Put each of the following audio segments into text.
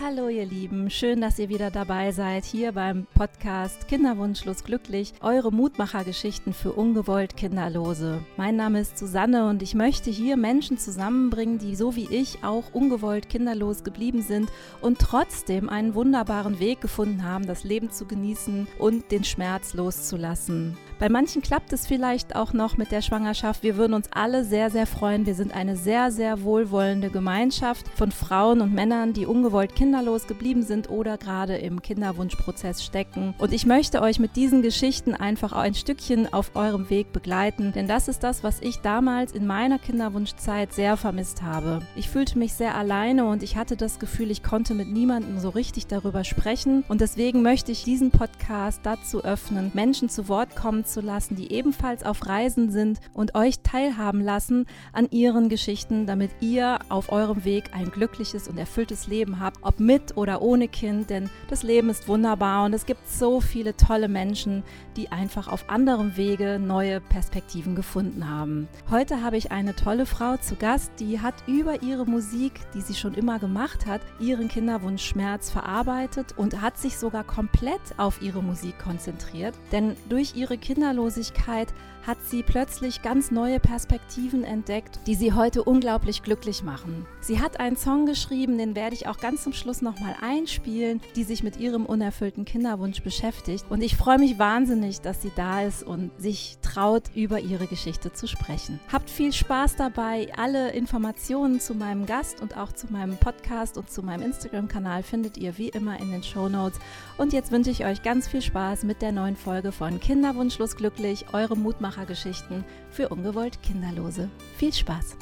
Hallo ihr Lieben, schön, dass ihr wieder dabei seid hier beim Podcast Kinderwunschlos glücklich, eure Mutmachergeschichten für ungewollt Kinderlose. Mein Name ist Susanne und ich möchte hier Menschen zusammenbringen, die so wie ich auch ungewollt kinderlos geblieben sind und trotzdem einen wunderbaren Weg gefunden haben, das Leben zu genießen und den Schmerz loszulassen. Bei manchen klappt es vielleicht auch noch mit der Schwangerschaft. Wir würden uns alle sehr, sehr freuen. Wir sind eine sehr, sehr wohlwollende Gemeinschaft von Frauen und Männern, die ungewollt kinderlos geblieben sind oder gerade im Kinderwunschprozess stecken. Und ich möchte euch mit diesen Geschichten einfach ein Stückchen auf eurem Weg begleiten, denn das ist das, was ich damals in meiner Kinderwunschzeit sehr vermisst habe. Ich fühlte mich sehr alleine und ich hatte das Gefühl, ich konnte mit niemandem so richtig darüber sprechen. Und deswegen möchte ich diesen Podcast dazu öffnen, Menschen zu Wort kommen zu lassen, die ebenfalls auf Reisen sind und euch teilhaben lassen an ihren Geschichten, damit ihr auf eurem Weg ein glückliches und erfülltes Leben habt, ob mit oder ohne Kind, denn das Leben ist wunderbar und es gibt so viele tolle Menschen, die einfach auf anderem Wege neue Perspektiven gefunden haben. Heute habe ich eine tolle Frau zu Gast, die hat über ihre Musik, die sie schon immer gemacht hat, ihren Kinderwunschschmerz verarbeitet und hat sich sogar komplett auf ihre Musik konzentriert, denn durch ihre Kinder Kinderlosigkeit hat sie plötzlich ganz neue Perspektiven entdeckt, die sie heute unglaublich glücklich machen. Sie hat einen Song geschrieben, den werde ich auch ganz zum Schluss nochmal einspielen, die sich mit ihrem unerfüllten Kinderwunsch beschäftigt. Und ich freue mich wahnsinnig, dass sie da ist und sich traut, über ihre Geschichte zu sprechen. Habt viel Spaß dabei. Alle Informationen zu meinem Gast und auch zu meinem Podcast und zu meinem Instagram-Kanal findet ihr wie immer in den Show Notes. Und jetzt wünsche ich euch ganz viel Spaß mit der neuen Folge von Kinderwunschlos glücklich, eure Mutmacher Mutmachergeschichten für ungewollt Kinderlose. Viel Spaß!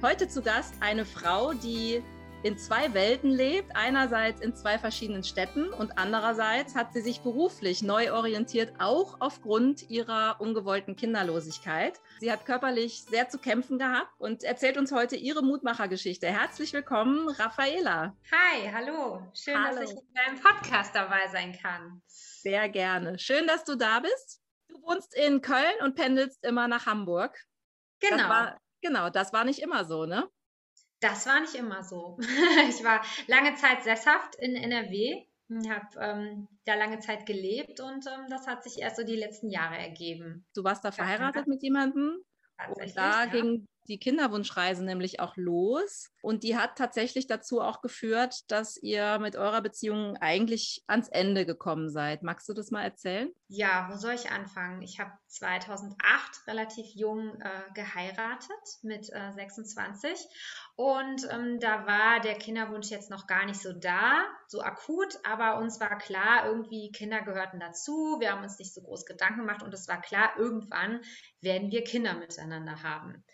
Heute zu Gast eine Frau, die in zwei Welten lebt. Einerseits in zwei verschiedenen Städten und andererseits hat sie sich beruflich neu orientiert, auch aufgrund ihrer ungewollten Kinderlosigkeit. Sie hat körperlich sehr zu kämpfen gehabt und erzählt uns heute ihre Mutmachergeschichte. Herzlich willkommen, Raffaela. Hi, hallo. Schön, hallo. dass ich in deinem Podcast dabei sein kann. Sehr gerne. Schön, dass du da bist. Du wohnst in Köln und pendelst immer nach Hamburg. Genau. Genau, das war nicht immer so, ne? Das war nicht immer so. ich war lange Zeit sesshaft in NRW, habe ähm, da lange Zeit gelebt und ähm, das hat sich erst so die letzten Jahre ergeben. Du warst da verheiratet mit jemandem? Tatsächlich, und da ja. ging die Kinderwunschreise nämlich auch los. Und die hat tatsächlich dazu auch geführt, dass ihr mit eurer Beziehung eigentlich ans Ende gekommen seid. Magst du das mal erzählen? Ja, wo soll ich anfangen? Ich habe 2008 relativ jung äh, geheiratet mit äh, 26 und ähm, da war der Kinderwunsch jetzt noch gar nicht so da, so akut, aber uns war klar, irgendwie Kinder gehörten dazu. Wir haben uns nicht so groß Gedanken gemacht und es war klar, irgendwann werden wir Kinder miteinander haben.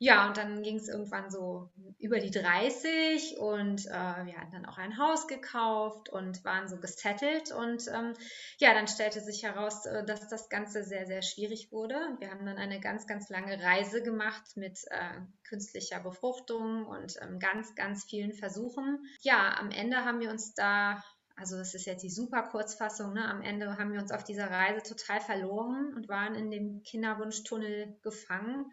Ja, und dann ging es irgendwann so über die 30 und äh, wir hatten dann auch ein Haus gekauft und waren so gesettelt. Und ähm, ja, dann stellte sich heraus, äh, dass das Ganze sehr, sehr schwierig wurde. Wir haben dann eine ganz, ganz lange Reise gemacht mit äh, künstlicher Befruchtung und ähm, ganz, ganz vielen Versuchen. Ja, am Ende haben wir uns da also das ist jetzt die super Kurzfassung, ne? am Ende haben wir uns auf dieser Reise total verloren und waren in dem Kinderwunschtunnel gefangen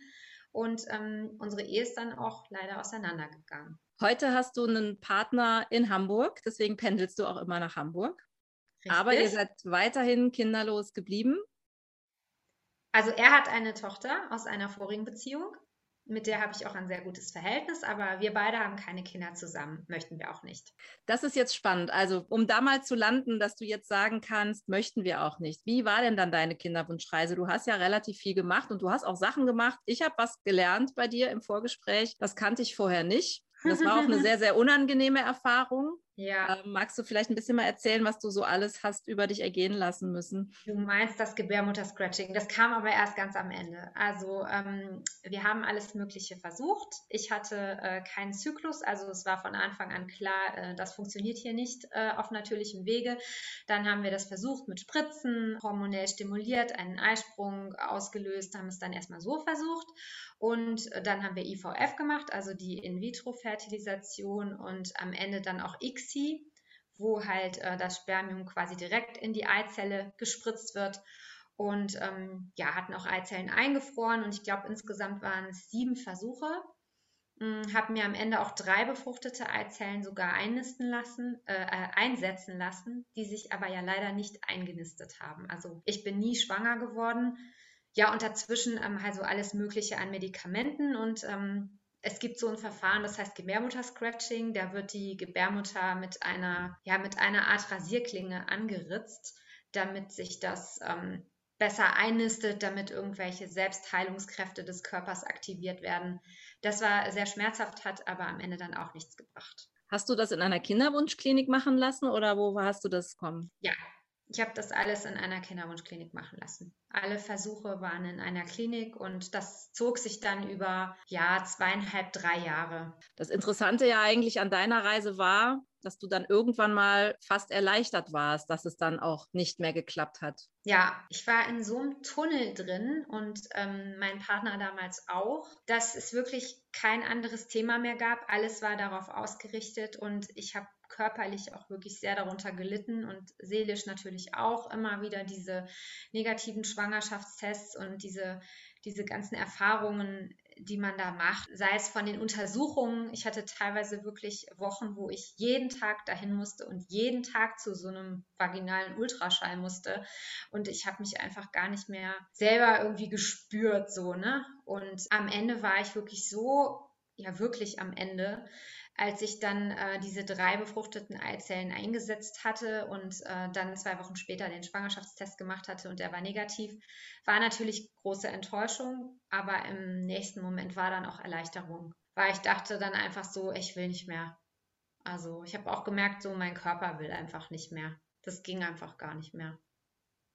und ähm, unsere Ehe ist dann auch leider auseinandergegangen. Heute hast du einen Partner in Hamburg, deswegen pendelst du auch immer nach Hamburg. Richtig. Aber ihr seid weiterhin kinderlos geblieben. Also er hat eine Tochter aus einer vorigen Beziehung mit der habe ich auch ein sehr gutes Verhältnis, aber wir beide haben keine Kinder zusammen, möchten wir auch nicht. Das ist jetzt spannend. Also, um da mal zu landen, dass du jetzt sagen kannst, möchten wir auch nicht. Wie war denn dann deine Kinderwunschreise? Du hast ja relativ viel gemacht und du hast auch Sachen gemacht. Ich habe was gelernt bei dir im Vorgespräch. Das kannte ich vorher nicht. Das war auch eine sehr, sehr unangenehme Erfahrung. Ja. Ähm, magst du vielleicht ein bisschen mal erzählen, was du so alles hast über dich ergehen lassen müssen? Du meinst das Gebärmutter-Scratching. Das kam aber erst ganz am Ende. Also ähm, wir haben alles Mögliche versucht. Ich hatte äh, keinen Zyklus, also es war von Anfang an klar, äh, das funktioniert hier nicht äh, auf natürlichem Wege. Dann haben wir das versucht mit Spritzen, hormonell stimuliert, einen Eisprung ausgelöst, haben es dann erstmal so versucht. Und dann haben wir IVF gemacht, also die In-vitro-Fertilisation und am Ende dann auch ICSI, wo halt äh, das Spermium quasi direkt in die Eizelle gespritzt wird. Und ähm, ja, hatten auch Eizellen eingefroren und ich glaube, insgesamt waren es sieben Versuche. hm, habe mir am Ende auch drei befruchtete Eizellen sogar einnisten lassen, äh, äh, einsetzen lassen, die sich aber ja leider nicht eingenistet haben. Also ich bin nie schwanger geworden. Ja, und dazwischen ähm, also alles Mögliche an Medikamenten und ähm, es gibt so ein Verfahren, das heißt Gebärmutter-Scratching. Da wird die Gebärmutter mit einer, ja, mit einer Art Rasierklinge angeritzt, damit sich das ähm, besser einnistet, damit irgendwelche Selbstheilungskräfte des Körpers aktiviert werden. Das war sehr schmerzhaft, hat aber am Ende dann auch nichts gebracht. Hast du das in einer Kinderwunschklinik machen lassen oder wo hast du das kommen? Ja, ich habe das alles in einer Kinderwunschklinik machen lassen. Alle Versuche waren in einer Klinik und das zog sich dann über ja zweieinhalb, drei Jahre. Das Interessante ja eigentlich an deiner Reise war, dass du dann irgendwann mal fast erleichtert warst, dass es dann auch nicht mehr geklappt hat. Ja, ich war in so einem Tunnel drin und ähm, mein Partner damals auch, dass es wirklich kein anderes Thema mehr gab. Alles war darauf ausgerichtet und ich habe körperlich auch wirklich sehr darunter gelitten und seelisch natürlich auch immer wieder diese negativen Schwangerschaftstests und diese, diese ganzen Erfahrungen, die man da macht, sei es von den Untersuchungen. Ich hatte teilweise wirklich Wochen, wo ich jeden Tag dahin musste und jeden Tag zu so einem vaginalen Ultraschall musste. Und ich habe mich einfach gar nicht mehr selber irgendwie gespürt, so, ne? Und am Ende war ich wirklich so, ja, wirklich am Ende, als ich dann äh, diese drei befruchteten Eizellen eingesetzt hatte und äh, dann zwei Wochen später den Schwangerschaftstest gemacht hatte und der war negativ, war natürlich große Enttäuschung, aber im nächsten Moment war dann auch Erleichterung, weil ich dachte dann einfach so, ich will nicht mehr. Also ich habe auch gemerkt, so mein Körper will einfach nicht mehr. Das ging einfach gar nicht mehr.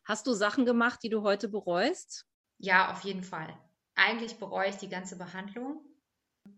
Hast du Sachen gemacht, die du heute bereust? Ja, auf jeden Fall. Eigentlich bereue ich die ganze Behandlung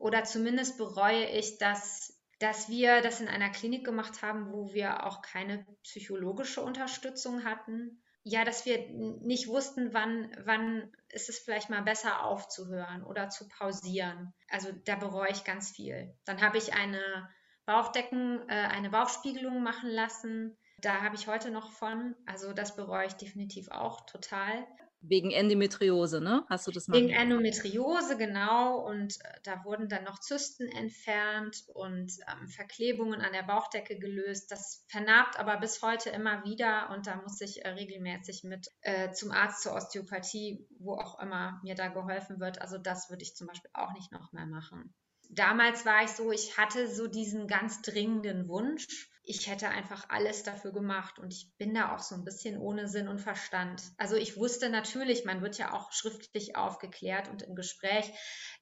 oder zumindest bereue ich, dass, dass wir das in einer Klinik gemacht haben, wo wir auch keine psychologische Unterstützung hatten. Ja, dass wir nicht wussten, wann, wann ist es vielleicht mal besser aufzuhören oder zu pausieren. Also da bereue ich ganz viel. Dann habe ich eine Bauchdecken, äh, eine Bauchspiegelung machen lassen. Da habe ich heute noch von. Also das bereue ich definitiv auch total. Wegen Endometriose, ne? Hast du das mal? Wegen Endometriose, genau. Und äh, da wurden dann noch Zysten entfernt und ähm, Verklebungen an der Bauchdecke gelöst. Das vernarbt aber bis heute immer wieder und da muss ich äh, regelmäßig mit äh, zum Arzt zur Osteopathie, wo auch immer mir da geholfen wird. Also das würde ich zum Beispiel auch nicht noch mehr machen. Damals war ich so, ich hatte so diesen ganz dringenden Wunsch, ich hätte einfach alles dafür gemacht und ich bin da auch so ein bisschen ohne Sinn und Verstand. Also ich wusste natürlich, man wird ja auch schriftlich aufgeklärt und im Gespräch,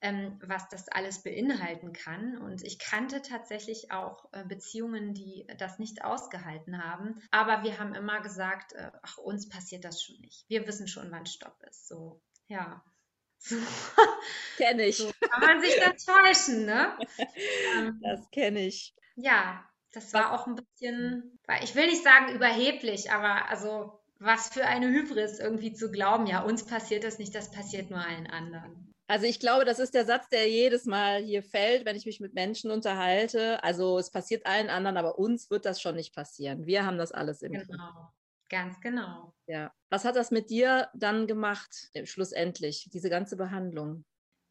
ähm, was das alles beinhalten kann. Und ich kannte tatsächlich auch äh, Beziehungen, die das nicht ausgehalten haben. Aber wir haben immer gesagt, äh, ach, uns passiert das schon nicht. Wir wissen schon, wann Stopp ist. So, ja. So. Kenne ich. So kann man sich dann täuschen, ne? das kenne ich. Ja, das war auch ein bisschen, ich will nicht sagen überheblich, aber also was für eine Hybris irgendwie zu glauben, ja, uns passiert das nicht, das passiert nur allen anderen. Also ich glaube, das ist der Satz, der jedes Mal hier fällt, wenn ich mich mit Menschen unterhalte. Also es passiert allen anderen, aber uns wird das schon nicht passieren. Wir haben das alles im Genau, ganz genau. Ja. Was hat das mit dir dann gemacht, schlussendlich, diese ganze Behandlung?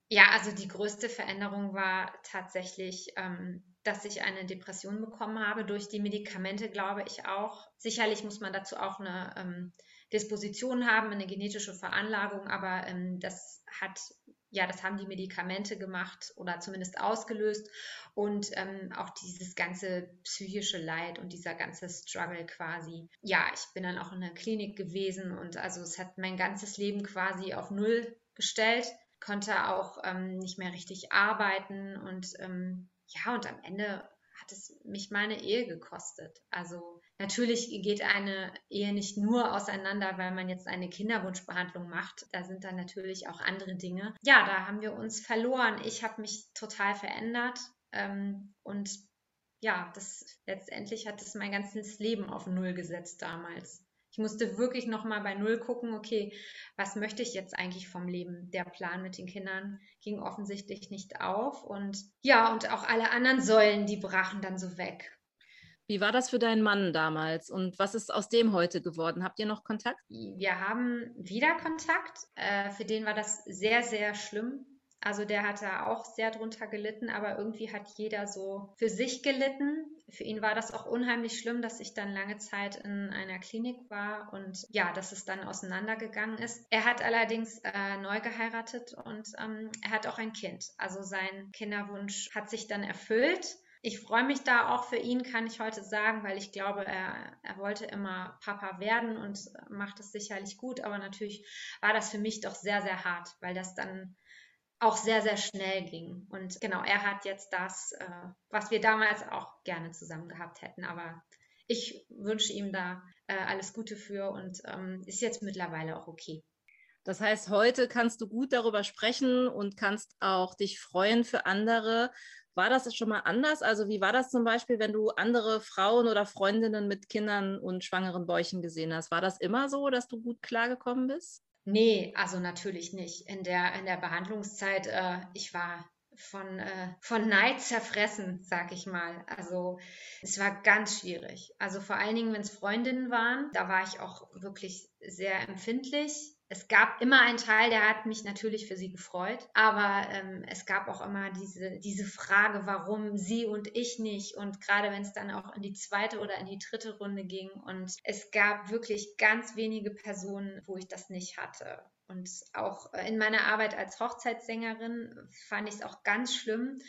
Ja, also die größte Veränderung war tatsächlich ähm, dass ich eine Depression bekommen habe durch die Medikamente, glaube ich auch. Sicherlich muss man dazu auch eine ähm, Disposition haben, eine genetische Veranlagung, aber ähm, das hat ja, das haben die Medikamente gemacht oder zumindest ausgelöst und ähm, auch dieses ganze psychische Leid und dieser ganze Struggle quasi. Ja, ich bin dann auch in der Klinik gewesen und also es hat mein ganzes Leben quasi auf Null gestellt, konnte auch ähm, nicht mehr richtig arbeiten und ähm, ja, und am Ende hat es mich meine Ehe gekostet. Also natürlich geht eine Ehe nicht nur auseinander, weil man jetzt eine Kinderwunschbehandlung macht. Da sind dann natürlich auch andere Dinge. Ja, da haben wir uns verloren. Ich habe mich total verändert ähm, und ja, das letztendlich hat es mein ganzes Leben auf Null gesetzt damals. Ich musste wirklich nochmal bei Null gucken, okay, was möchte ich jetzt eigentlich vom Leben? Der Plan mit den Kindern ging offensichtlich nicht auf und ja, und auch alle anderen Säulen, die brachen dann so weg. Wie war das für deinen Mann damals und was ist aus dem heute geworden? Habt ihr noch Kontakt? Wir haben wieder Kontakt. Äh, für den war das sehr, sehr schlimm. Also der hat da auch sehr drunter gelitten, aber irgendwie hat jeder so für sich gelitten. Für ihn war das auch unheimlich schlimm, dass ich dann lange Zeit in einer Klinik war und ja, dass es dann auseinandergegangen ist. Er hat allerdings äh, neu geheiratet und ähm, er hat auch ein Kind. Also sein Kinderwunsch hat sich dann erfüllt. Ich freue mich da auch für ihn, kann ich heute sagen, weil ich glaube, er, er wollte immer Papa werden und macht es sicherlich gut. Aber natürlich war das für mich doch sehr, sehr hart, weil das dann auch sehr, sehr schnell ging. Und genau, er hat jetzt das, äh, was wir damals auch gerne zusammen gehabt hätten. Aber ich wünsche ihm da äh, alles Gute für und ähm, ist jetzt mittlerweile auch okay. Das heißt, heute kannst du gut darüber sprechen und kannst auch dich freuen für andere, war das schon mal anders? Also wie war das zum Beispiel, wenn du andere Frauen oder Freundinnen mit Kindern und schwangeren Bäuchen gesehen hast? War das immer so, dass du gut klargekommen bist? Nee, also natürlich nicht. In der, in der Behandlungszeit, äh, ich war von, äh, von Neid zerfressen, sag ich mal. Also es war ganz schwierig. Also vor allen Dingen, wenn es Freundinnen waren, da war ich auch wirklich sehr empfindlich es gab immer einen Teil, der hat mich natürlich für sie gefreut, aber ähm, es gab auch immer diese, diese Frage, warum sie und ich nicht und gerade wenn es dann auch in die zweite oder in die dritte Runde ging und es gab wirklich ganz wenige Personen, wo ich das nicht hatte. Und auch äh, in meiner Arbeit als Hochzeitssängerin fand ich es auch ganz schlimm,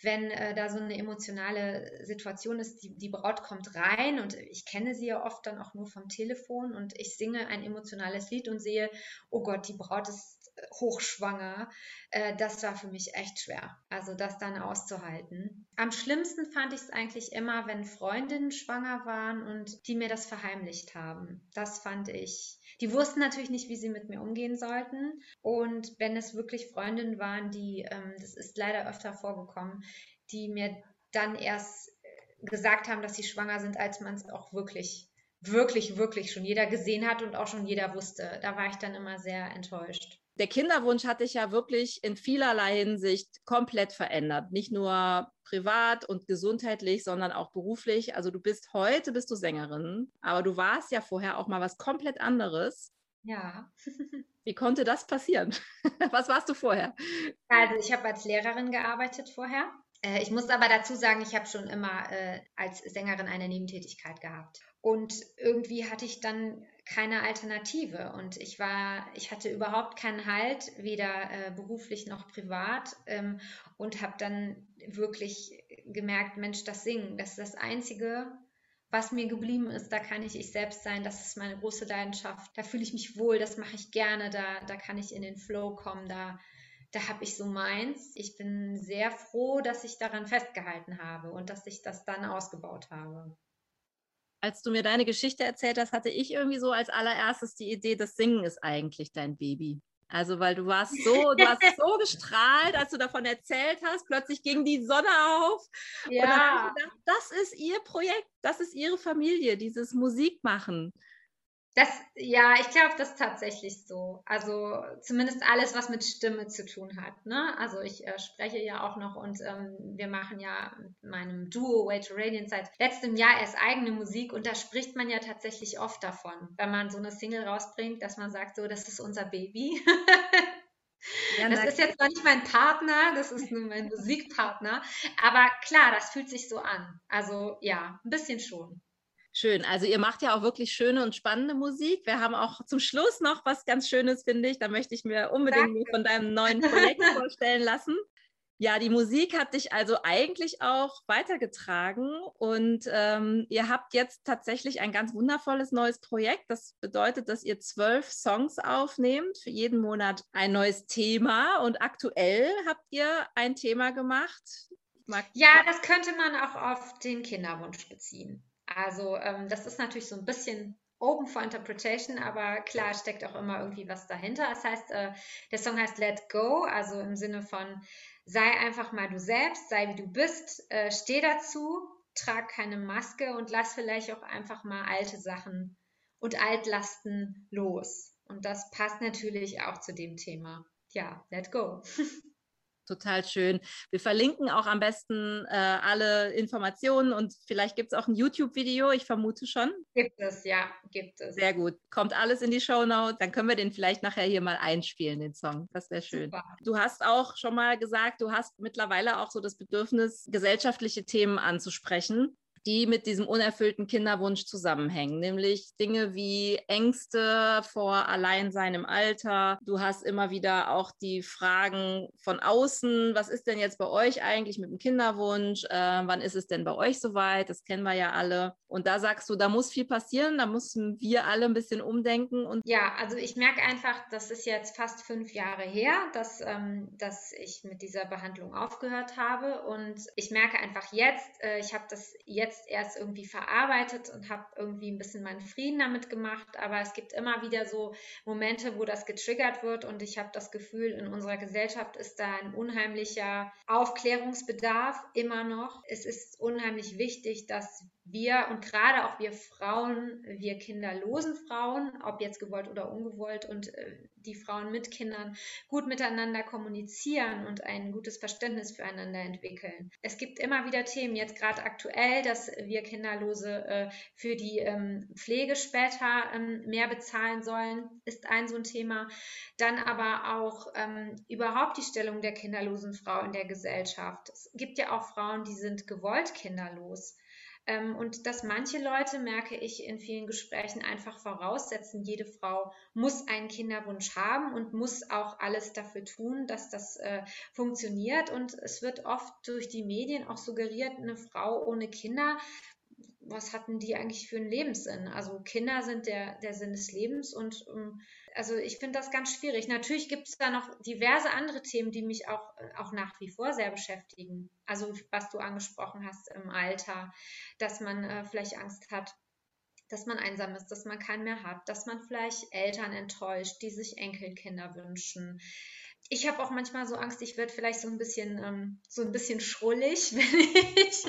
wenn äh, da so eine emotionale Situation ist. Die, die Braut kommt rein und ich kenne sie ja oft dann auch nur vom Telefon und ich singe ein emotionales Lied und sehe, oh Gott, die Braut ist hochschwanger. Äh, das war für mich echt schwer, also das dann auszuhalten. Am schlimmsten fand ich es eigentlich immer, wenn Freundinnen schwanger waren und die mir das verheimlicht haben. Das fand ich die wussten natürlich nicht, wie sie mit mir umgehen sollten. Und wenn es wirklich Freundinnen waren, die, ähm, das ist leider öfter vorgekommen, die mir dann erst gesagt haben, dass sie schwanger sind, als man es auch wirklich, wirklich, wirklich schon jeder gesehen hat und auch schon jeder wusste. Da war ich dann immer sehr enttäuscht der Kinderwunsch hat dich ja wirklich in vielerlei Hinsicht komplett verändert. Nicht nur privat und gesundheitlich, sondern auch beruflich. Also du bist heute bist du Sängerin, aber du warst ja vorher auch mal was komplett anderes. Ja. Wie konnte das passieren? was warst du vorher? Also ich habe als Lehrerin gearbeitet vorher. Äh, ich muss aber dazu sagen, ich habe schon immer äh, als Sängerin eine Nebentätigkeit gehabt. Und irgendwie hatte ich dann keine Alternative. Und ich war, ich hatte überhaupt keinen Halt, weder äh, beruflich noch privat ähm, und habe dann wirklich gemerkt, Mensch, das Singen, das ist das Einzige, was mir geblieben ist, da kann ich ich selbst sein, das ist meine große Leidenschaft, da fühle ich mich wohl, das mache ich gerne, da, da kann ich in den Flow kommen, da, da habe ich so meins. Ich bin sehr froh, dass ich daran festgehalten habe und dass ich das dann ausgebaut habe als du mir deine Geschichte erzählt hast, hatte ich irgendwie so als allererstes die Idee, das Singen ist eigentlich dein Baby. Also, weil du warst so, du hast so gestrahlt, als du davon erzählt hast, plötzlich ging die Sonne auf. Ja. Und gedacht, das ist ihr Projekt, das ist ihre Familie, dieses Musikmachen. Das, ja, ich glaube, das ist tatsächlich so. Also zumindest alles, was mit Stimme zu tun hat. Ne? Also ich äh, spreche ja auch noch und ähm, wir machen ja mit meinem Duo Way to Radiant seit letztem Jahr erst eigene Musik und da spricht man ja tatsächlich oft davon, wenn man so eine Single rausbringt, dass man sagt, so, das ist unser Baby. Ja, das ist jetzt zwar nicht mein Partner, das ist nur mein Musikpartner, aber klar, das fühlt sich so an. Also ja, ein bisschen schon. Schön. Also ihr macht ja auch wirklich schöne und spannende Musik. Wir haben auch zum Schluss noch was ganz Schönes, finde ich. Da möchte ich mir unbedingt Danke. von deinem neuen Projekt vorstellen lassen. Ja, die Musik hat dich also eigentlich auch weitergetragen und ähm, ihr habt jetzt tatsächlich ein ganz wundervolles neues Projekt. Das bedeutet, dass ihr zwölf Songs aufnehmt, für jeden Monat ein neues Thema und aktuell habt ihr ein Thema gemacht. ja, das könnte man auch auf den Kinderwunsch beziehen. Also ähm, das ist natürlich so ein bisschen open for interpretation, aber klar steckt auch immer irgendwie was dahinter. Das heißt, äh, der Song heißt Let Go, also im Sinne von sei einfach mal du selbst, sei wie du bist, äh, steh dazu, trag keine Maske und lass vielleicht auch einfach mal alte Sachen und Altlasten los. Und das passt natürlich auch zu dem Thema. Ja, let go. Total schön. Wir verlinken auch am besten äh, alle Informationen und vielleicht gibt es auch ein YouTube-Video, ich vermute schon. Gibt es, ja, gibt es. Sehr gut. Kommt alles in die Show Notes. Dann können wir den vielleicht nachher hier mal einspielen, den Song. Das wäre schön. Super. Du hast auch schon mal gesagt, du hast mittlerweile auch so das Bedürfnis, gesellschaftliche Themen anzusprechen die mit diesem unerfüllten Kinderwunsch zusammenhängen, nämlich Dinge wie Ängste vor Alleinsein im Alter. Du hast immer wieder auch die Fragen von außen, was ist denn jetzt bei euch eigentlich mit dem Kinderwunsch? Äh, wann ist es denn bei euch soweit? Das kennen wir ja alle. Und da sagst du, da muss viel passieren, da müssen wir alle ein bisschen umdenken. Und ja, also ich merke einfach, das ist jetzt fast fünf Jahre her, dass, ähm, dass ich mit dieser Behandlung aufgehört habe. Und ich merke einfach jetzt, äh, ich habe das jetzt jetzt erst irgendwie verarbeitet und habe irgendwie ein bisschen meinen Frieden damit gemacht. Aber es gibt immer wieder so Momente, wo das getriggert wird und ich habe das Gefühl, in unserer Gesellschaft ist da ein unheimlicher Aufklärungsbedarf immer noch. Es ist unheimlich wichtig, dass wir und gerade auch wir Frauen, wir kinderlosen Frauen, ob jetzt gewollt oder ungewollt und äh, die Frauen mit Kindern gut miteinander kommunizieren und ein gutes Verständnis füreinander entwickeln. Es gibt immer wieder Themen, jetzt gerade aktuell, dass wir Kinderlose äh, für die ähm, Pflege später ähm, mehr bezahlen sollen, ist ein so ein Thema. Dann aber auch ähm, überhaupt die Stellung der kinderlosen Frau in der Gesellschaft. Es gibt ja auch Frauen, die sind gewollt kinderlos. Ähm, und dass manche Leute, merke ich in vielen Gesprächen, einfach voraussetzen, jede Frau muss einen Kinderwunsch haben und muss auch alles dafür tun, dass das äh, funktioniert. Und es wird oft durch die Medien auch suggeriert, eine Frau ohne Kinder was hatten die eigentlich für einen Lebenssinn? Also Kinder sind der, der Sinn des Lebens und ähm, also ich finde das ganz schwierig. Natürlich gibt es da noch diverse andere Themen, die mich auch, auch nach wie vor sehr beschäftigen. Also was du angesprochen hast im Alter, dass man äh, vielleicht Angst hat, dass man einsam ist, dass man keinen mehr hat, dass man vielleicht Eltern enttäuscht, die sich Enkelkinder wünschen. Ich habe auch manchmal so Angst, ich werde vielleicht so ein bisschen ähm, so ein bisschen schrullig, wenn ich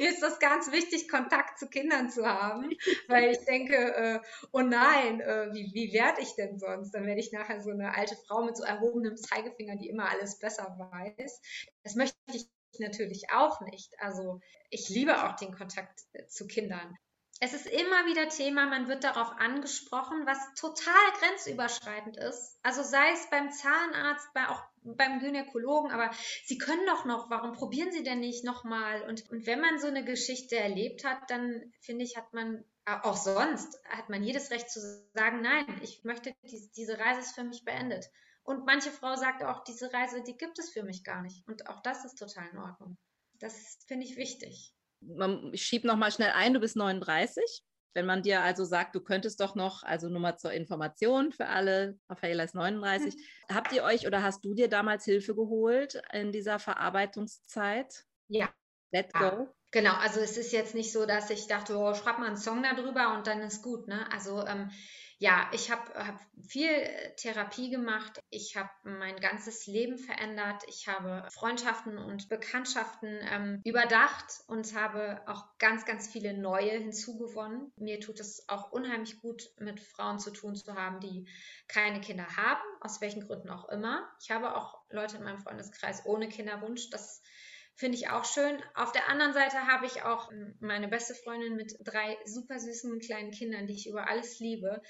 mir ist das ganz wichtig, Kontakt zu Kindern zu haben, weil ich denke, äh, oh nein, äh, wie, wie werde ich denn sonst? Dann werde ich nachher so eine alte Frau mit so erhobenem Zeigefinger, die immer alles besser weiß. Das möchte ich natürlich auch nicht. Also ich liebe auch den Kontakt äh, zu Kindern. Es ist immer wieder Thema, man wird darauf angesprochen, was total grenzüberschreitend ist. Also sei es beim Zahnarzt, bei auch beim Gynäkologen, aber Sie können doch noch, warum probieren Sie denn nicht nochmal? Und, und wenn man so eine Geschichte erlebt hat, dann finde ich, hat man auch sonst, hat man jedes Recht zu sagen, nein, ich möchte, die, diese Reise ist für mich beendet. Und manche Frau sagt auch, diese Reise, die gibt es für mich gar nicht. Und auch das ist total in Ordnung. Das finde ich wichtig ich schiebe noch mal schnell ein, du bist 39. Wenn man dir also sagt, du könntest doch noch, also nur mal zur Information für alle, Raffaella ist 39, mhm. habt ihr euch oder hast du dir damals Hilfe geholt in dieser Verarbeitungszeit? Ja. Let go. Genau, also es ist jetzt nicht so, dass ich dachte, oh, schreib mal einen Song darüber und dann ist gut. Ne? Also ähm, ja, ich habe hab viel äh, Therapie gemacht. Ich habe mein ganzes Leben verändert. Ich habe Freundschaften und Bekanntschaften ähm, überdacht und habe auch ganz, ganz viele neue hinzugewonnen. Mir tut es auch unheimlich gut, mit Frauen zu tun zu haben, die keine Kinder haben, aus welchen Gründen auch immer. Ich habe auch Leute in meinem Freundeskreis ohne Kinderwunsch. Das Finde ich auch schön. Auf der anderen Seite habe ich auch meine beste Freundin mit drei super süßen kleinen Kindern, die ich über alles liebe.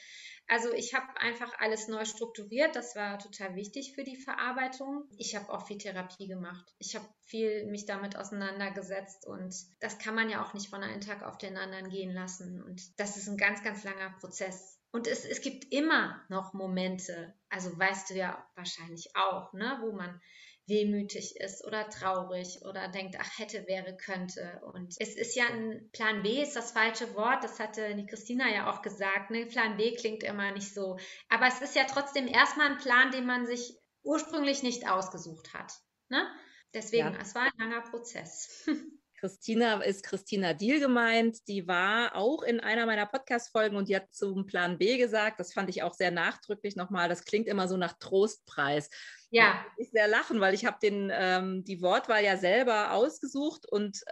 Also ich habe einfach alles neu strukturiert. Das war total wichtig für die Verarbeitung. Ich habe auch viel Therapie gemacht. Ich habe viel mich damit auseinandergesetzt und das kann man ja auch nicht von einem Tag auf den anderen gehen lassen. Und das ist ein ganz, ganz langer Prozess. Und es, es gibt immer noch Momente, also weißt du ja wahrscheinlich auch, ne, wo man wehmütig ist oder traurig oder denkt, ach hätte, wäre, könnte. Und es ist ja ein Plan B ist das falsche Wort, das hatte die Christina ja auch gesagt. Ne? Plan B klingt immer nicht so. Aber es ist ja trotzdem erstmal ein Plan, den man sich ursprünglich nicht ausgesucht hat. Ne? Deswegen, ja. es war ein langer Prozess. Christina ist Christina Diel gemeint. Die war auch in einer meiner Podcast-Folgen und die hat zum Plan B gesagt. Das fand ich auch sehr nachdrücklich nochmal. Das klingt immer so nach Trostpreis. Ja. Ich sehr lachen, weil ich habe den ähm, die Wortwahl ja selber ausgesucht und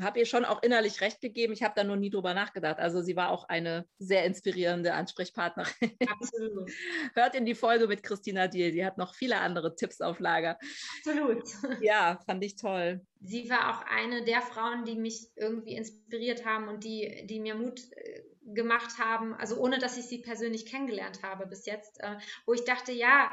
habe ihr schon auch innerlich recht gegeben. Ich habe da nur nie drüber nachgedacht. Also sie war auch eine sehr inspirierende Ansprechpartnerin. Absolut. Hört in die Folge mit Christina Diel. Sie hat noch viele andere Tipps auf Lager. Absolut. Ja, fand ich toll. Sie war auch eine der Frauen, die mich irgendwie inspiriert haben und die, die mir Mut äh, gemacht haben, also ohne dass ich sie persönlich kennengelernt habe bis jetzt, äh, wo ich dachte, ja,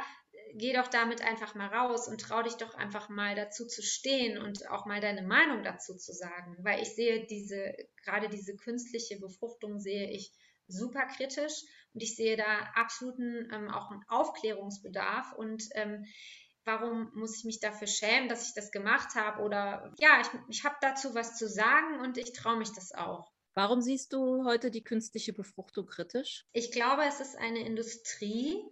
geh doch damit einfach mal raus und trau dich doch einfach mal dazu zu stehen und auch mal deine Meinung dazu zu sagen, weil ich sehe diese, gerade diese künstliche Befruchtung sehe ich super kritisch und ich sehe da absoluten ähm, auch einen Aufklärungsbedarf und ähm, warum muss ich mich dafür schämen, dass ich das gemacht habe oder ja, ich, ich habe dazu was zu sagen und ich traue mich das auch. Warum siehst du heute die künstliche Befruchtung kritisch? Ich glaube, es ist eine Industrie,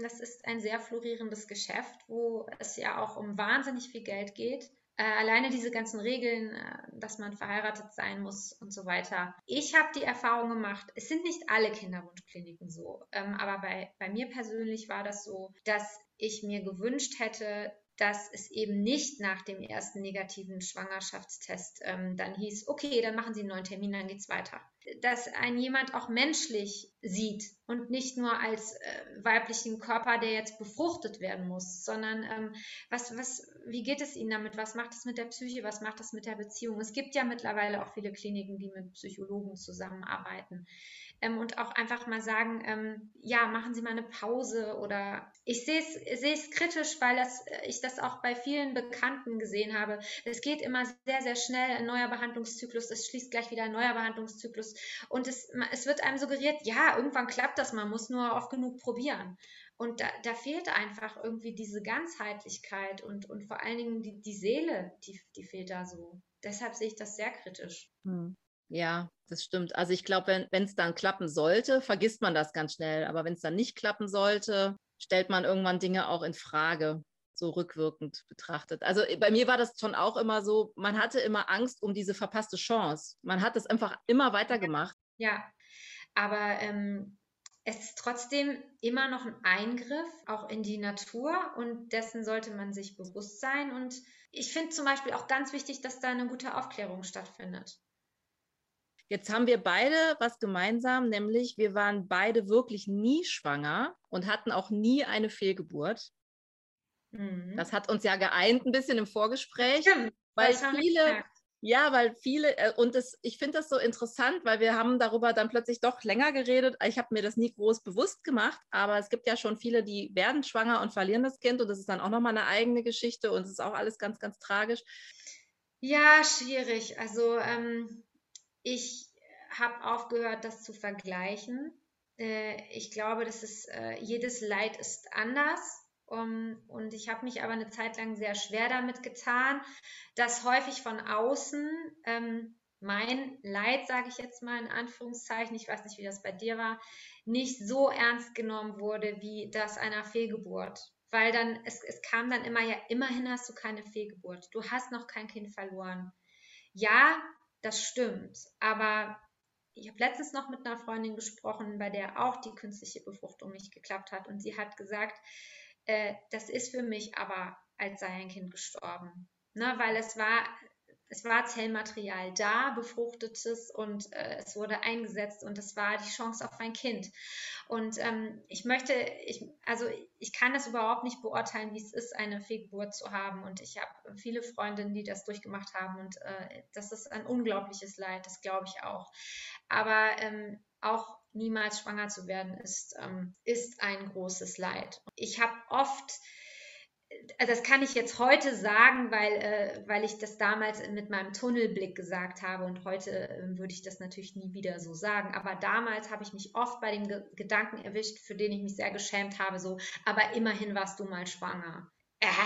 das ist ein sehr florierendes Geschäft, wo es ja auch um wahnsinnig viel Geld geht. Äh, alleine diese ganzen Regeln, äh, dass man verheiratet sein muss und so weiter. Ich habe die Erfahrung gemacht, es sind nicht alle Kinderwunschkliniken so, ähm, aber bei, bei mir persönlich war das so, dass ich mir gewünscht hätte, dass es eben nicht nach dem ersten negativen Schwangerschaftstest ähm, dann hieß, okay, dann machen Sie einen neuen Termin, dann geht's weiter. Dass ein jemand auch menschlich sieht und nicht nur als äh, weiblichen Körper, der jetzt befruchtet werden muss, sondern ähm, was, was, wie geht es Ihnen damit? Was macht es mit der Psyche? Was macht es mit der Beziehung? Es gibt ja mittlerweile auch viele Kliniken, die mit Psychologen zusammenarbeiten ähm, und auch einfach mal sagen, ähm, ja, machen Sie mal eine Pause oder ich sehe es kritisch, weil das, äh, ich das auch bei vielen Bekannten gesehen habe. Es geht immer sehr, sehr schnell, ein neuer Behandlungszyklus, es schließt gleich wieder ein neuer Behandlungszyklus und es, es wird einem suggeriert, ja, irgendwann klappt das, man muss nur oft genug probieren. Und da, da fehlt einfach irgendwie diese Ganzheitlichkeit und, und vor allen Dingen die, die Seele, die, die fehlt da so. Deshalb sehe ich das sehr kritisch. Hm. Ja, das stimmt. Also ich glaube, wenn es dann klappen sollte, vergisst man das ganz schnell. Aber wenn es dann nicht klappen sollte, stellt man irgendwann Dinge auch in Frage, so rückwirkend betrachtet. Also äh, bei mir war das schon auch immer so, man hatte immer Angst um diese verpasste Chance. Man hat es einfach immer weitergemacht. Ja, aber ähm, es ist trotzdem immer noch ein Eingriff auch in die Natur und dessen sollte man sich bewusst sein. Und ich finde zum Beispiel auch ganz wichtig, dass da eine gute Aufklärung stattfindet. Jetzt haben wir beide was gemeinsam, nämlich wir waren beide wirklich nie schwanger und hatten auch nie eine Fehlgeburt. Mhm. Das hat uns ja geeint ein bisschen im Vorgespräch, Stimmt, weil viele, ja, weil viele, und das, ich finde das so interessant, weil wir haben darüber dann plötzlich doch länger geredet. Ich habe mir das nie groß bewusst gemacht, aber es gibt ja schon viele, die werden schwanger und verlieren das Kind und das ist dann auch nochmal eine eigene Geschichte und es ist auch alles ganz, ganz tragisch. Ja, schwierig. Also ähm, ich habe aufgehört, das zu vergleichen. Äh, ich glaube, dass es, äh, jedes Leid ist anders. Um, und ich habe mich aber eine Zeit lang sehr schwer damit getan, dass häufig von außen ähm, mein Leid, sage ich jetzt mal in Anführungszeichen, ich weiß nicht, wie das bei dir war, nicht so ernst genommen wurde wie das einer Fehlgeburt. Weil dann, es, es kam dann immer, ja, immerhin hast du keine Fehlgeburt. Du hast noch kein Kind verloren. Ja, das stimmt. Aber ich habe letztens noch mit einer Freundin gesprochen, bei der auch die künstliche Befruchtung nicht geklappt hat. Und sie hat gesagt, äh, das ist für mich aber, als sei ein Kind gestorben. Ne, weil es war es war Zellmaterial da, befruchtetes und äh, es wurde eingesetzt und es war die Chance auf ein Kind. Und ähm, ich möchte, ich, also ich kann das überhaupt nicht beurteilen, wie es ist, eine Fehlgeburt zu haben. Und ich habe viele Freundinnen, die das durchgemacht haben und äh, das ist ein unglaubliches Leid, das glaube ich auch. Aber ähm, auch niemals schwanger zu werden ist, ähm, ist ein großes Leid. Ich habe oft das kann ich jetzt heute sagen, weil, äh, weil ich das damals mit meinem Tunnelblick gesagt habe und heute äh, würde ich das natürlich nie wieder so sagen. Aber damals habe ich mich oft bei dem Ge Gedanken erwischt, für den ich mich sehr geschämt habe, so, aber immerhin warst du mal schwanger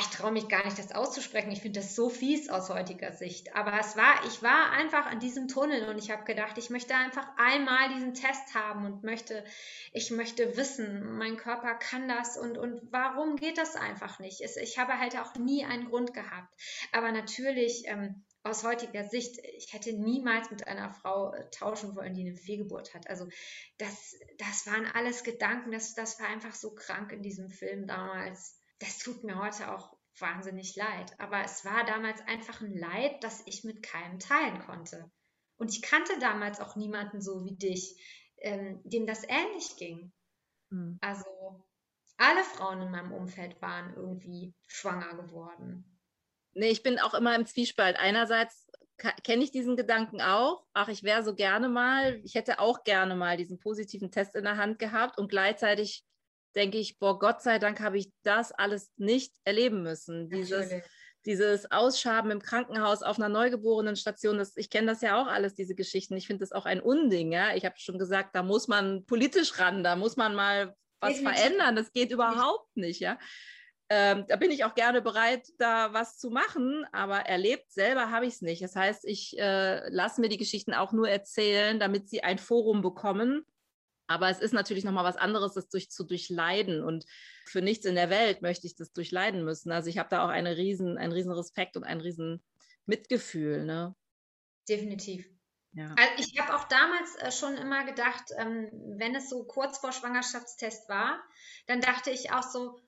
ich traue mich gar nicht, das auszusprechen. Ich finde das so fies aus heutiger Sicht. Aber es war, ich war einfach an diesem Tunnel und ich habe gedacht, ich möchte einfach einmal diesen Test haben und möchte, ich möchte wissen, mein Körper kann das und, und warum geht das einfach nicht? ich habe halt auch nie einen Grund gehabt. Aber natürlich, ähm, aus heutiger Sicht, ich hätte niemals mit einer Frau äh, tauschen wollen, die eine Fehlgeburt hat. Also das, das waren alles Gedanken, das, das war einfach so krank in diesem Film damals das tut mir heute auch wahnsinnig leid. Aber es war damals einfach ein Leid, das ich mit keinem teilen konnte. Und ich kannte damals auch niemanden so wie dich, ähm, dem das ähnlich ging. Mhm. Also alle Frauen in meinem Umfeld waren irgendwie schwanger geworden. Nee, ich bin auch immer im Zwiespalt. Einerseits kenne ich diesen Gedanken auch. Ach, ich wäre so gerne mal, ich hätte auch gerne mal diesen positiven Test in der Hand gehabt und gleichzeitig denke ich, boah, Gott sei Dank habe ich das alles nicht erleben müssen. Dieses, dieses Ausschaben im Krankenhaus auf einer neugeborenen Station, das, ich kenne das ja auch alles, diese Geschichten. Ich finde das auch ein Unding. Ja? Ich habe schon gesagt, da muss man politisch ran, da muss man mal was verändern. Das geht überhaupt nicht. Ja? Ähm, da bin ich auch gerne bereit, da was zu machen, aber erlebt selber habe ich es nicht. Das heißt, ich äh, lasse mir die Geschichten auch nur erzählen, damit sie ein Forum bekommen. Aber es ist natürlich nochmal was anderes, das durch, zu durchleiden. Und für nichts in der Welt möchte ich das durchleiden müssen. Also ich habe da auch eine riesen, einen riesen Respekt und ein riesen Mitgefühl. Ne? Definitiv. Ja. Also ich habe auch damals äh, schon immer gedacht, ähm, wenn es so kurz vor Schwangerschaftstest war, dann dachte ich auch so,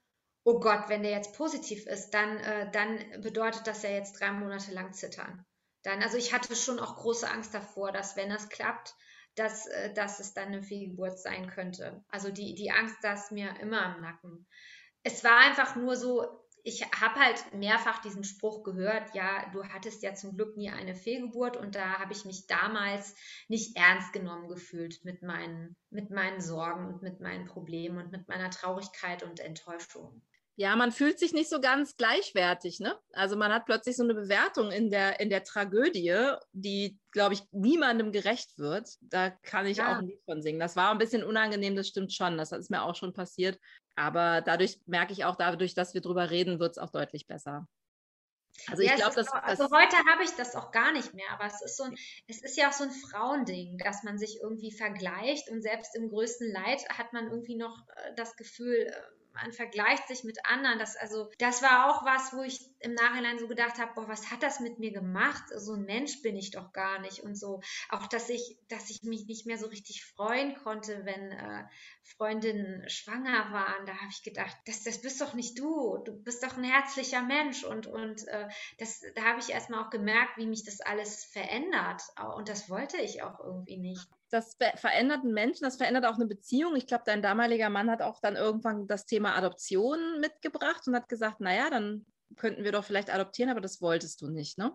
oh Gott, wenn der jetzt positiv ist, dann, äh, dann bedeutet das ja jetzt drei Monate lang zittern. Dann, also ich hatte schon auch große Angst davor, dass wenn das klappt, dass, äh, dass es dann eine Fehlgeburt sein könnte. Also die, die Angst saß mir immer im Nacken. Es war einfach nur so, ich habe halt mehrfach diesen Spruch gehört, ja, du hattest ja zum Glück nie eine Fehlgeburt und da habe ich mich damals nicht ernst genommen gefühlt mit meinen, mit meinen Sorgen und mit meinen Problemen und mit meiner Traurigkeit und Enttäuschung. Ja, man fühlt sich nicht so ganz gleichwertig, ne? Also man hat plötzlich so eine Bewertung in der, in der Tragödie, die, glaube ich, niemandem gerecht wird. Da kann ich ja. auch ein Lied von singen. Das war ein bisschen unangenehm, das stimmt schon. Das ist mir auch schon passiert. Aber dadurch merke ich auch, dadurch, dass wir drüber reden, wird es auch deutlich besser. Also ja, ich glaube, das, also heute habe ich das auch gar nicht mehr, aber es ist so ein, es ist ja auch so ein Frauending, dass man sich irgendwie vergleicht und selbst im größten Leid hat man irgendwie noch äh, das Gefühl, äh, man vergleicht sich mit anderen. Das, also, das war auch was, wo ich im Nachhinein so gedacht habe, boah, was hat das mit mir gemacht? So ein Mensch bin ich doch gar nicht. Und so, auch dass ich, dass ich mich nicht mehr so richtig freuen konnte, wenn äh, Freundinnen schwanger waren. Da habe ich gedacht, das, das bist doch nicht du. Du bist doch ein herzlicher Mensch. Und, und äh, das, da habe ich erstmal auch gemerkt, wie mich das alles verändert. Und das wollte ich auch irgendwie nicht das verändert einen Menschen, das verändert auch eine Beziehung. Ich glaube, dein damaliger Mann hat auch dann irgendwann das Thema Adoption mitgebracht und hat gesagt, naja, dann könnten wir doch vielleicht adoptieren, aber das wolltest du nicht, ne?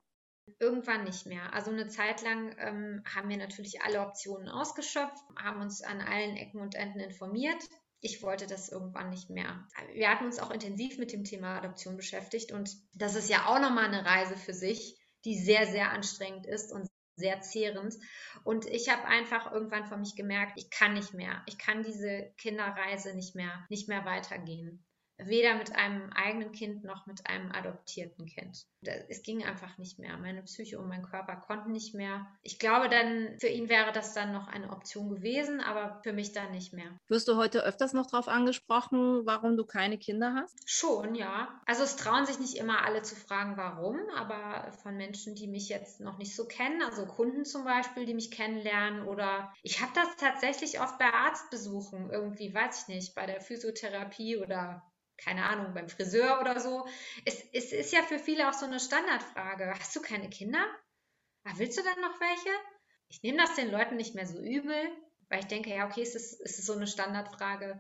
Irgendwann nicht mehr. Also eine Zeit lang ähm, haben wir natürlich alle Optionen ausgeschöpft, haben uns an allen Ecken und Enden informiert. Ich wollte das irgendwann nicht mehr. Wir hatten uns auch intensiv mit dem Thema Adoption beschäftigt und das ist ja auch nochmal eine Reise für sich, die sehr, sehr anstrengend ist und sehr zehrend. Und ich habe einfach irgendwann von mich gemerkt, ich kann nicht mehr. Ich kann diese Kinderreise nicht mehr, nicht mehr weitergehen weder mit einem eigenen Kind noch mit einem adoptierten Kind. Es ging einfach nicht mehr. Meine Psyche und mein Körper konnten nicht mehr. Ich glaube, dann für ihn wäre das dann noch eine Option gewesen, aber für mich dann nicht mehr. Wirst du heute öfters noch darauf angesprochen, warum du keine Kinder hast? Schon, ja. Also es trauen sich nicht immer alle zu fragen, warum, aber von Menschen, die mich jetzt noch nicht so kennen, also Kunden zum Beispiel, die mich kennenlernen oder ich habe das tatsächlich oft bei Arztbesuchen, irgendwie, weiß ich nicht, bei der Physiotherapie oder keine Ahnung, beim Friseur oder so. Es, es ist ja für viele auch so eine Standardfrage. Hast du keine Kinder? Ah, willst du dann noch welche? Ich nehme das den Leuten nicht mehr so übel, weil ich denke, ja, okay, es ist, es ist so eine Standardfrage.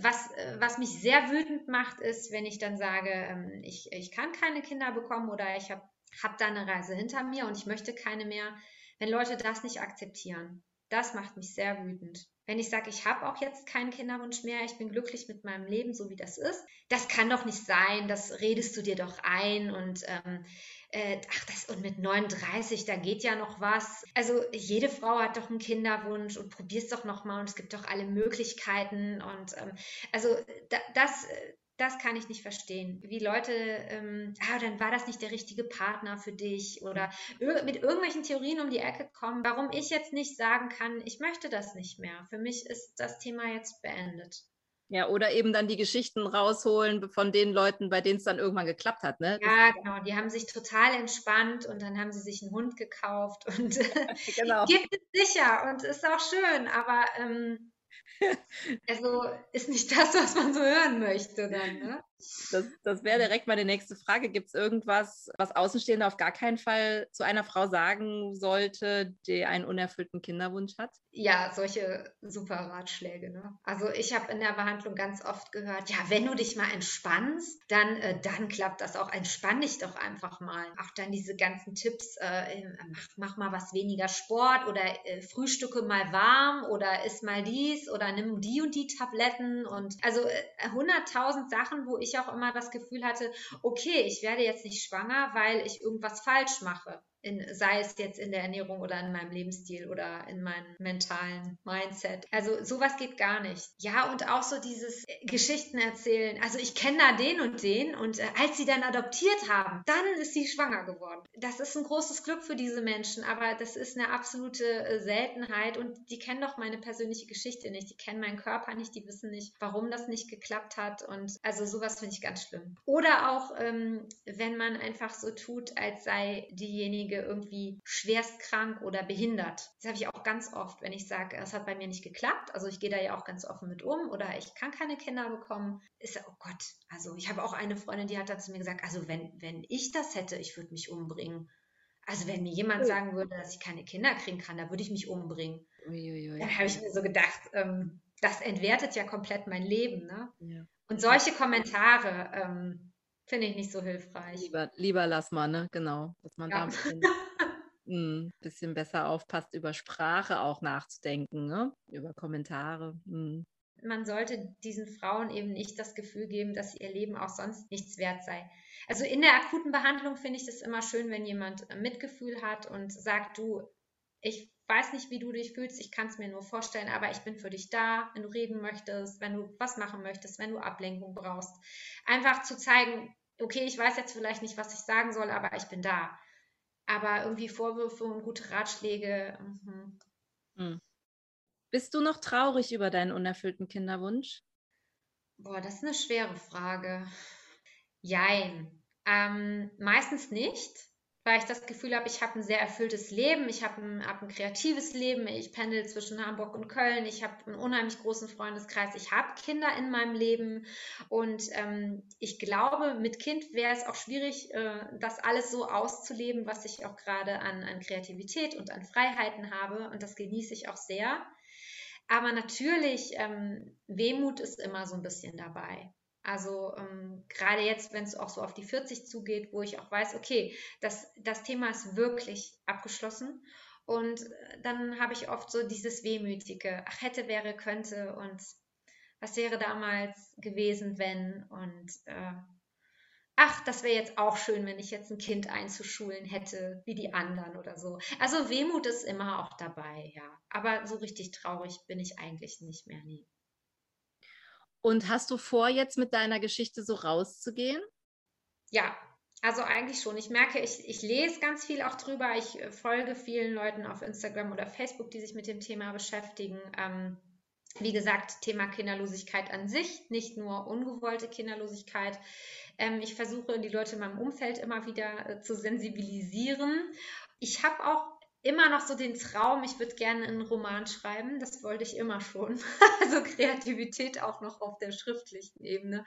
Was, was mich sehr wütend macht, ist, wenn ich dann sage, ähm, ich, ich kann keine Kinder bekommen oder ich habe hab da eine Reise hinter mir und ich möchte keine mehr, wenn Leute das nicht akzeptieren. Das macht mich sehr wütend. Wenn ich sage, ich habe auch jetzt keinen Kinderwunsch mehr, ich bin glücklich mit meinem Leben, so wie das ist, das kann doch nicht sein, das redest du dir doch ein und ähm, äh, ach, das und mit 39, da geht ja noch was. Also jede Frau hat doch einen Kinderwunsch und probier's doch nochmal und es gibt doch alle Möglichkeiten und ähm, also da, das das kann ich nicht verstehen. Wie Leute, ähm, ah, dann war das nicht der richtige Partner für dich oder mit irgendwelchen Theorien um die Ecke kommen, warum ich jetzt nicht sagen kann, ich möchte das nicht mehr. Für mich ist das Thema jetzt beendet. Ja, oder eben dann die Geschichten rausholen von den Leuten, bei denen es dann irgendwann geklappt hat. Ne? Ja, genau. Die haben sich total entspannt und dann haben sie sich einen Hund gekauft und genau. gibt es sicher und ist auch schön, aber ähm, also ist nicht das, was man so hören möchte dann, ne? Das, das wäre direkt meine nächste Frage. Gibt es irgendwas, was Außenstehende auf gar keinen Fall zu einer Frau sagen sollte, die einen unerfüllten Kinderwunsch hat? Ja, solche super Ratschläge. Ne? Also ich habe in der Behandlung ganz oft gehört, ja, wenn du dich mal entspannst, dann, äh, dann klappt das auch. Entspann dich doch einfach mal. Auch dann diese ganzen Tipps, äh, mach, mach, mal was weniger Sport oder äh, frühstücke mal warm oder isst mal dies oder nimm die und die Tabletten und also äh, hunderttausend Sachen, wo ich auch immer das Gefühl hatte, okay, ich werde jetzt nicht schwanger, weil ich irgendwas falsch mache in, sei es jetzt in der Ernährung oder in meinem Lebensstil oder in meinem mentalen Mindset. Also sowas geht gar nicht. Ja, und auch so dieses Geschichten erzählen. Also ich kenne da den und den und äh, als sie dann adoptiert haben, dann ist sie schwanger geworden. Das ist ein großes Glück für diese Menschen, aber das ist eine absolute äh, Seltenheit und die kennen doch meine persönliche Geschichte nicht. Die kennen meinen Körper nicht, die wissen nicht, warum das nicht geklappt hat und also sowas finde ich ganz schlimm. Oder auch, ähm, wenn man einfach so tut, als sei diejenige derjenige irgendwie schwerst krank oder behindert. Das habe ich auch ganz oft, wenn ich sage, es hat bei mir nicht geklappt. Also ich gehe da ja auch ganz offen mit um oder ich kann keine Kinder bekommen. Ist oh Gott, also ich habe auch eine Freundin, die hat da zu mir gesagt, also wenn, wenn ich das hätte, ich würde mich umbringen. Also wenn mir jemand sagen würde, dass ich keine Kinder kriegen kann, da würde ich mich umbringen. Uiuiui. Dann habe ich mir so gedacht, ähm, das entwertet ja komplett mein Leben. Ne? Ja. Und solche Kommentare, ähm, Finde ich nicht so hilfreich. Lieber, lieber lass mal, ne? Genau. Dass man ja. da ein bisschen, ein bisschen, besser aufpasst, über Sprache auch nachzudenken, ne? Über Kommentare. Mh. Man sollte diesen Frauen eben nicht das Gefühl geben, dass ihr Leben auch sonst nichts wert sei. Also in der akuten Behandlung finde ich das immer schön, wenn jemand Mitgefühl hat und sagt, du, ich weiß nicht, wie du dich fühlst, ich kann es mir nur vorstellen, aber ich bin für dich da, wenn du reden möchtest, wenn du was machen möchtest, wenn du Ablenkung brauchst. Einfach zu zeigen, okay, ich weiß jetzt vielleicht nicht, was ich sagen soll, aber ich bin da. Aber irgendwie Vorwürfe und gute Ratschläge. Mhm. Hm. Bist du noch traurig über deinen unerfüllten Kinderwunsch? Boah, das ist eine schwere Frage. Jein. Ähm, meistens nicht weil ich das Gefühl habe, ich habe ein sehr erfülltes Leben, ich habe ein, hab ein kreatives Leben, ich pendel zwischen Hamburg und Köln, ich habe einen unheimlich großen Freundeskreis, ich habe Kinder in meinem Leben und ähm, ich glaube, mit Kind wäre es auch schwierig, äh, das alles so auszuleben, was ich auch gerade an, an Kreativität und an Freiheiten habe und das genieße ich auch sehr. Aber natürlich, ähm, Wehmut ist immer so ein bisschen dabei. Also ähm, gerade jetzt, wenn es auch so auf die 40 zugeht, wo ich auch weiß, okay, das, das Thema ist wirklich abgeschlossen. Und äh, dann habe ich oft so dieses Wehmütige, ach hätte, wäre, könnte und was wäre damals gewesen, wenn und äh, ach, das wäre jetzt auch schön, wenn ich jetzt ein Kind einzuschulen hätte, wie die anderen oder so. Also Wehmut ist immer auch dabei, ja. Aber so richtig traurig bin ich eigentlich nicht mehr, nie. Und hast du vor, jetzt mit deiner Geschichte so rauszugehen? Ja, also eigentlich schon. Ich merke, ich, ich lese ganz viel auch drüber. Ich äh, folge vielen Leuten auf Instagram oder Facebook, die sich mit dem Thema beschäftigen. Ähm, wie gesagt, Thema Kinderlosigkeit an sich, nicht nur ungewollte Kinderlosigkeit. Ähm, ich versuche, die Leute in meinem Umfeld immer wieder äh, zu sensibilisieren. Ich habe auch immer noch so den Traum, ich würde gerne einen Roman schreiben. Das wollte ich immer schon. also Kreativität auch noch auf der schriftlichen Ebene.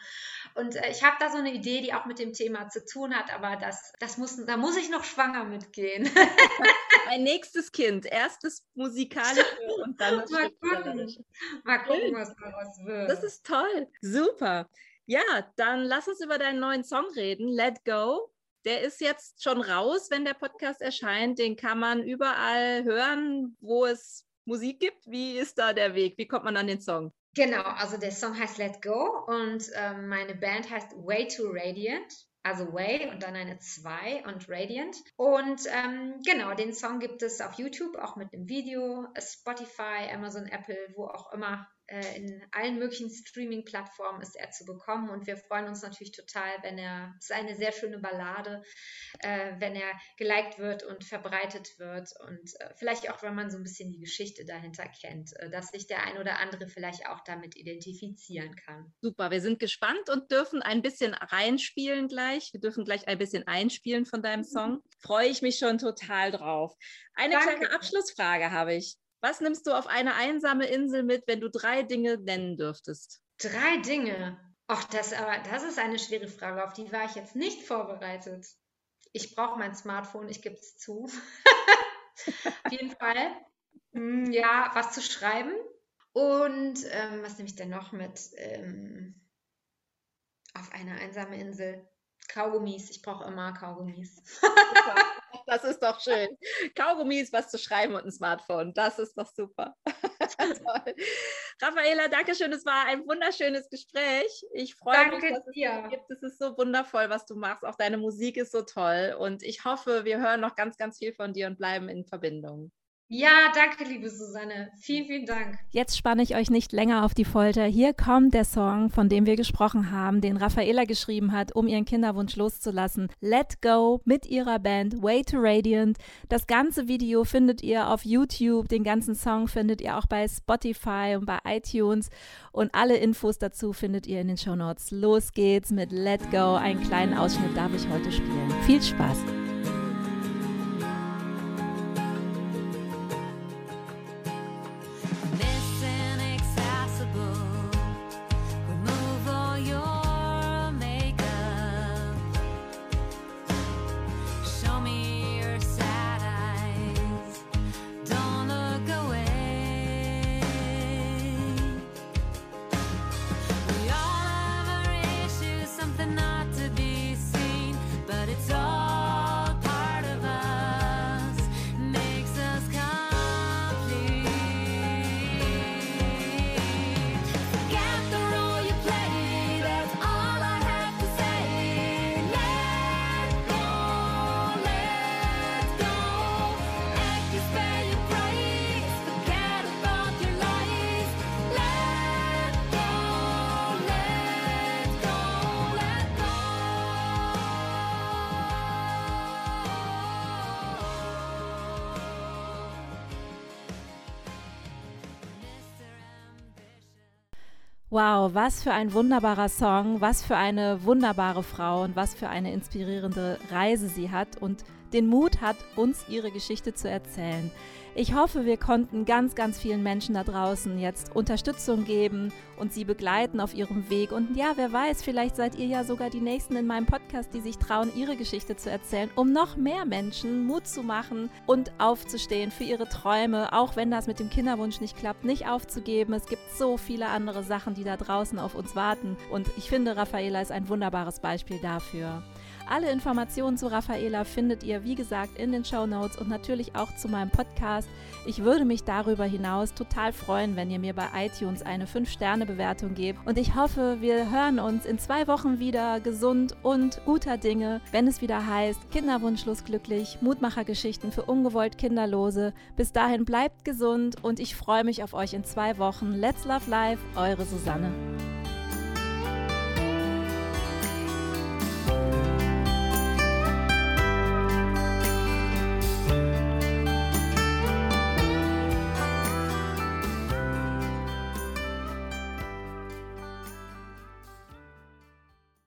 Und äh, ich habe da so eine Idee, die auch mit dem Thema zu tun hat, aber das, das muss, da muss ich noch schwanger mitgehen. Mein nächstes Kind, erstes musikalische und dann das Mal gucken, Mal gucken was daraus wird. Das ist toll. Super. Ja, dann lass uns über deinen neuen Song reden. Let Go. Der ist jetzt schon raus, wenn der Podcast erscheint. Den kann man überall hören, wo es Musik gibt. Wie ist da der Weg? Wie kommt man an den Song? Genau, also der Song heißt Let Go und ähm, meine Band heißt Way Too Radiant. Also Way und dann eine 2 und Radiant. Und ähm, genau, den Song gibt es auf YouTube, auch mit einem Video, Spotify, Amazon, Apple, wo auch immer äh, in allen möglichen Streaming-Plattformen ist er zu bekommen. Und wir freuen uns natürlich total, wenn er, es ist eine sehr schöne Ballade, äh, wenn er geliked wird und verbreitet wird. Und äh, vielleicht auch, wenn man so ein bisschen die Geschichte dahinter kennt, äh, dass sich der ein oder andere vielleicht auch damit identifizieren kann. Super, wir sind gespannt und dürfen ein bisschen reinspielen gleich. Wir dürfen gleich ein bisschen einspielen von deinem Song. Mhm. Freue ich mich schon total drauf. Eine Danke. kleine Abschlussfrage habe ich. Was nimmst du auf eine einsame Insel mit, wenn du drei Dinge nennen dürftest? Drei Dinge. Ach, das, aber das ist eine schwere Frage, auf die war ich jetzt nicht vorbereitet. Ich brauche mein Smartphone, ich gebe es zu. auf jeden Fall. Hm, ja, was zu schreiben. Und ähm, was nehme ich denn noch mit? Ähm, auf einer einsamen Insel. Kaugummis. Ich brauche immer Kaugummis. das ist doch schön. Kaugummis, was zu schreiben und ein Smartphone. Das ist doch super. Raffaela, danke schön. Es war ein wunderschönes Gespräch. Ich freue danke mich, dass dir. es gibt. Es ist so wundervoll, was du machst. Auch deine Musik ist so toll. Und ich hoffe, wir hören noch ganz, ganz viel von dir und bleiben in Verbindung. Ja, danke, liebe Susanne. Vielen, vielen Dank. Jetzt spanne ich euch nicht länger auf die Folter. Hier kommt der Song, von dem wir gesprochen haben, den Raffaella geschrieben hat, um ihren Kinderwunsch loszulassen. Let Go mit ihrer Band Way to Radiant. Das ganze Video findet ihr auf YouTube. Den ganzen Song findet ihr auch bei Spotify und bei iTunes. Und alle Infos dazu findet ihr in den Show Notes. Los geht's mit Let Go. Einen kleinen Ausschnitt darf ich heute spielen. Viel Spaß. Wow, was für ein wunderbarer Song, was für eine wunderbare Frau und was für eine inspirierende Reise sie hat. Und den Mut hat, uns ihre Geschichte zu erzählen. Ich hoffe, wir konnten ganz, ganz vielen Menschen da draußen jetzt Unterstützung geben und sie begleiten auf ihrem Weg. Und ja, wer weiß, vielleicht seid ihr ja sogar die Nächsten in meinem Podcast, die sich trauen, ihre Geschichte zu erzählen, um noch mehr Menschen Mut zu machen und aufzustehen für ihre Träume, auch wenn das mit dem Kinderwunsch nicht klappt, nicht aufzugeben. Es gibt so viele andere Sachen, die da draußen auf uns warten. Und ich finde, Raffaela ist ein wunderbares Beispiel dafür. Alle Informationen zu Raffaela findet ihr, wie gesagt, in den Show Notes und natürlich auch zu meinem Podcast. Ich würde mich darüber hinaus total freuen, wenn ihr mir bei iTunes eine 5-Sterne-Bewertung gebt. Und ich hoffe, wir hören uns in zwei Wochen wieder gesund und guter Dinge, wenn es wieder heißt Kinderwunschlos glücklich, Mutmachergeschichten für ungewollt Kinderlose. Bis dahin bleibt gesund und ich freue mich auf euch in zwei Wochen. Let's Love Life, eure Susanne.